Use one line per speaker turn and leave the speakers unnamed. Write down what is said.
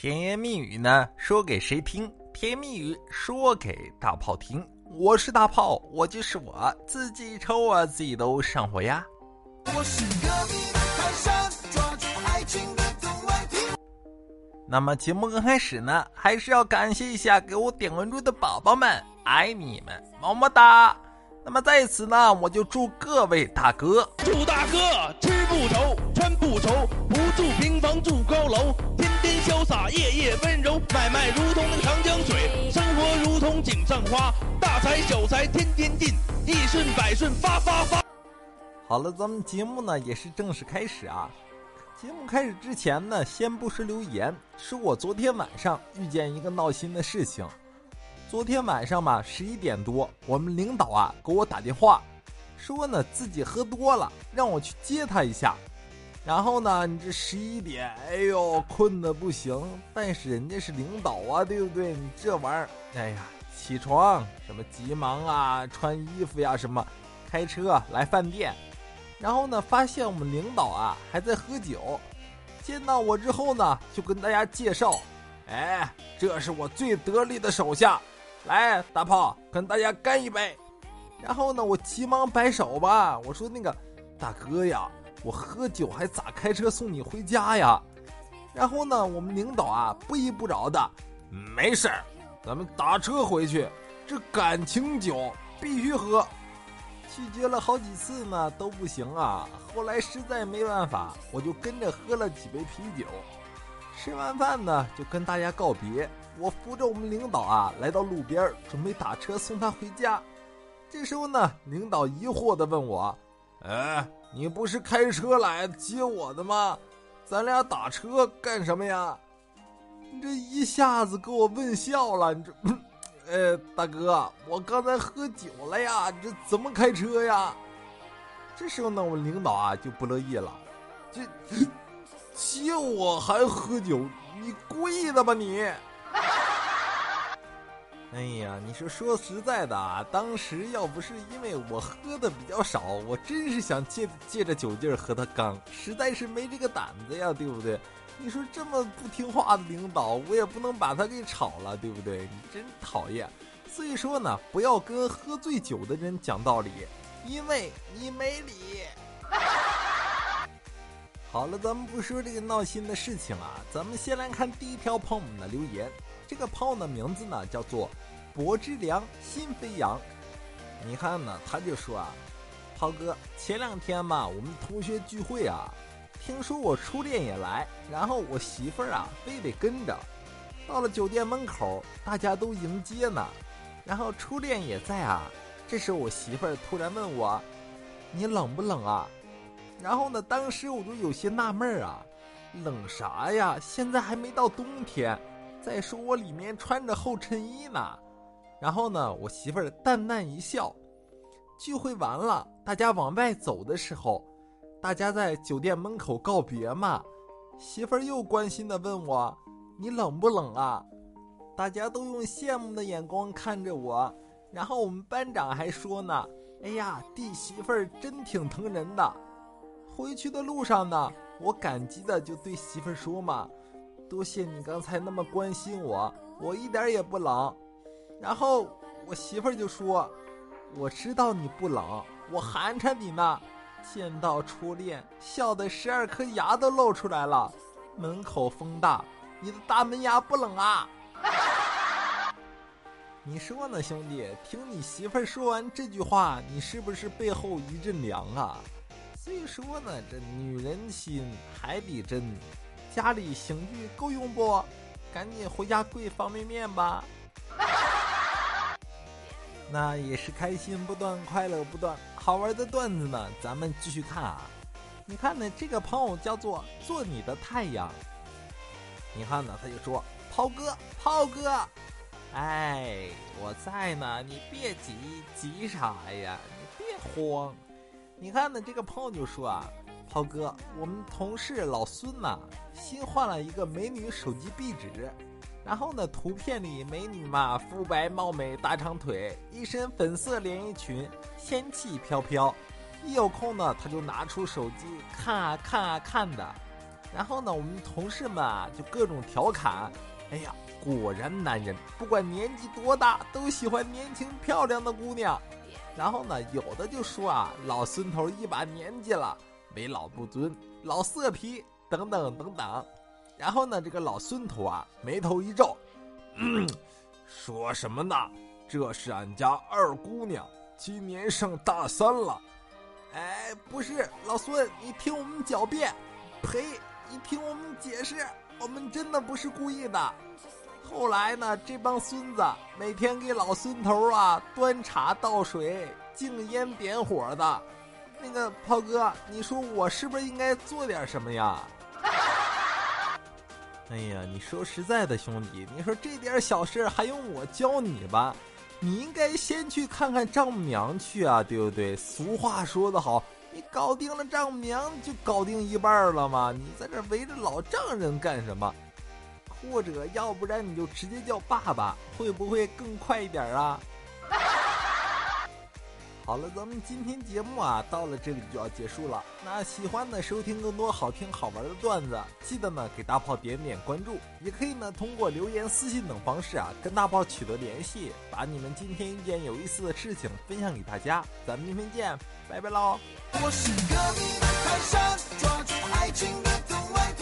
甜言蜜语呢，说给谁听？甜言蜜语说给大炮听。我是大炮，我就是我自己抽啊，自己都上火呀。我是隔壁的泰山，抓住爱情的东莞亭。那么节目刚开始呢，还是要感谢一下给我点关注的宝宝们，爱你们，么么哒。那么在此呢，我就祝各位大哥，
祝大哥吃不愁，穿不愁，不住平房住高楼。潇洒，夜夜温柔，买卖如同那个长江水，生活如同井上花，大财小财天天进，一顺百顺发发发。
好了，咱们节目呢也是正式开始啊。节目开始之前呢，先不说留言，是我昨天晚上遇见一个闹心的事情。昨天晚上嘛，十一点多，我们领导啊给我打电话，说呢自己喝多了，让我去接他一下。然后呢，你这十一点，哎呦，困的不行。但是人家是领导啊，对不对？你这玩意儿，哎呀，起床什么急忙啊，穿衣服呀，什么，开车来饭店。然后呢，发现我们领导啊还在喝酒。见到我之后呢，就跟大家介绍，哎，这是我最得力的手下，来，大炮跟大家干一杯。然后呢，我急忙摆手吧，我说那个大哥呀。我喝酒还咋开车送你回家呀？然后呢，我们领导啊不依不饶的，没事儿，咱们打车回去。这感情酒必须喝。拒绝了好几次呢都不行啊。后来实在没办法，我就跟着喝了几杯啤酒。吃完饭呢，就跟大家告别。我扶着我们领导啊来到路边，准备打车送他回家。这时候呢，领导疑惑的问我：“哎？”你不是开车来接我的吗？咱俩打车干什么呀？你这一下子给我问笑了。你这，哎，大哥，我刚才喝酒了呀，这怎么开车呀？这时候呢，我领导啊就不乐意了，这接我还喝酒，你故意的吧你？哎呀，你说说实在的啊，当时要不是因为我喝的比较少，我真是想借借着酒劲儿和他刚，实在是没这个胆子呀，对不对？你说这么不听话的领导，我也不能把他给炒了，对不对？你真讨厌。所以说呢，不要跟喝醉酒的人讲道理，因为你没理。好了，咱们不说这个闹心的事情了，咱们先来看第一条朋友们的留言。这个炮的名字呢叫做柏之良心飞扬。你看呢，他就说啊，涛哥，前两天嘛，我们同学聚会啊，听说我初恋也来，然后我媳妇儿啊非得跟着。到了酒店门口，大家都迎接呢，然后初恋也在啊。这时候我媳妇儿突然问我：“你冷不冷啊？”然后呢，当时我就有些纳闷儿啊，冷啥呀？现在还没到冬天。再说我里面穿着厚衬衣呢，然后呢，我媳妇儿淡淡一笑。聚会完了，大家往外走的时候，大家在酒店门口告别嘛。媳妇儿又关心的问我：“你冷不冷啊？”大家都用羡慕的眼光看着我。然后我们班长还说呢：“哎呀，弟媳妇儿真挺疼人的。”回去的路上呢，我感激的就对媳妇儿说嘛。多谢你刚才那么关心我，我一点也不冷。然后我媳妇儿就说：“我知道你不冷，我寒碜你呢。见到初恋，笑的十二颗牙都露出来了。门口风大，你的大门牙不冷啊？” 你说呢，兄弟？听你媳妇儿说完这句话，你是不是背后一阵凉啊？所以说呢，这女人心海底针。家里刑具够用不？赶紧回家跪方便面吧。那也是开心不断，快乐不断，好玩的段子呢。咱们继续看啊。你看呢，这个朋友叫做做你的太阳。你看呢，他就说：“炮哥，炮哥，哎，我在呢，你别急，急啥呀？你别慌。你看呢，这个朋友就说啊。”涛哥，我们同事老孙呐，新换了一个美女手机壁纸，然后呢，图片里美女嘛，肤白貌美，大长腿，一身粉色连衣裙，仙气飘飘。一有空呢，他就拿出手机看啊看啊看的。然后呢，我们同事们啊就各种调侃，哎呀，果然男人不管年纪多大都喜欢年轻漂亮的姑娘。然后呢，有的就说啊，老孙头一把年纪了，为老不尊，老色批等等等等。然后呢，这个老孙头啊，眉头一皱，嗯，说什么呢？这是俺家二姑娘，今年上大三了。哎，不是，老孙，你听我们狡辩。呸！你听我们解释，我们真的不是故意的。后来呢，这帮孙子每天给老孙头啊端茶倒水、敬烟点火的。那个炮哥，你说我是不是应该做点什么呀？哎呀，你说实在的，兄弟，你说这点小事还用我教你吧？你应该先去看看丈母娘去啊，对不对？俗话说得好。你搞定了丈母娘，就搞定一半了嘛？你在这围着老丈人干什么？或者要不然你就直接叫爸爸，会不会更快一点啊？好了，咱们今天节目啊，到了这里就要结束了。那喜欢的收听更多好听好玩的段子，记得呢给大炮点点关注，也可以呢通过留言、私信等方式啊跟大炮取得联系，把你们今天遇见有意思的事情分享给大家。咱们明天见，拜拜喽！我是隔壁的泰山，抓住爱情的藤蔓，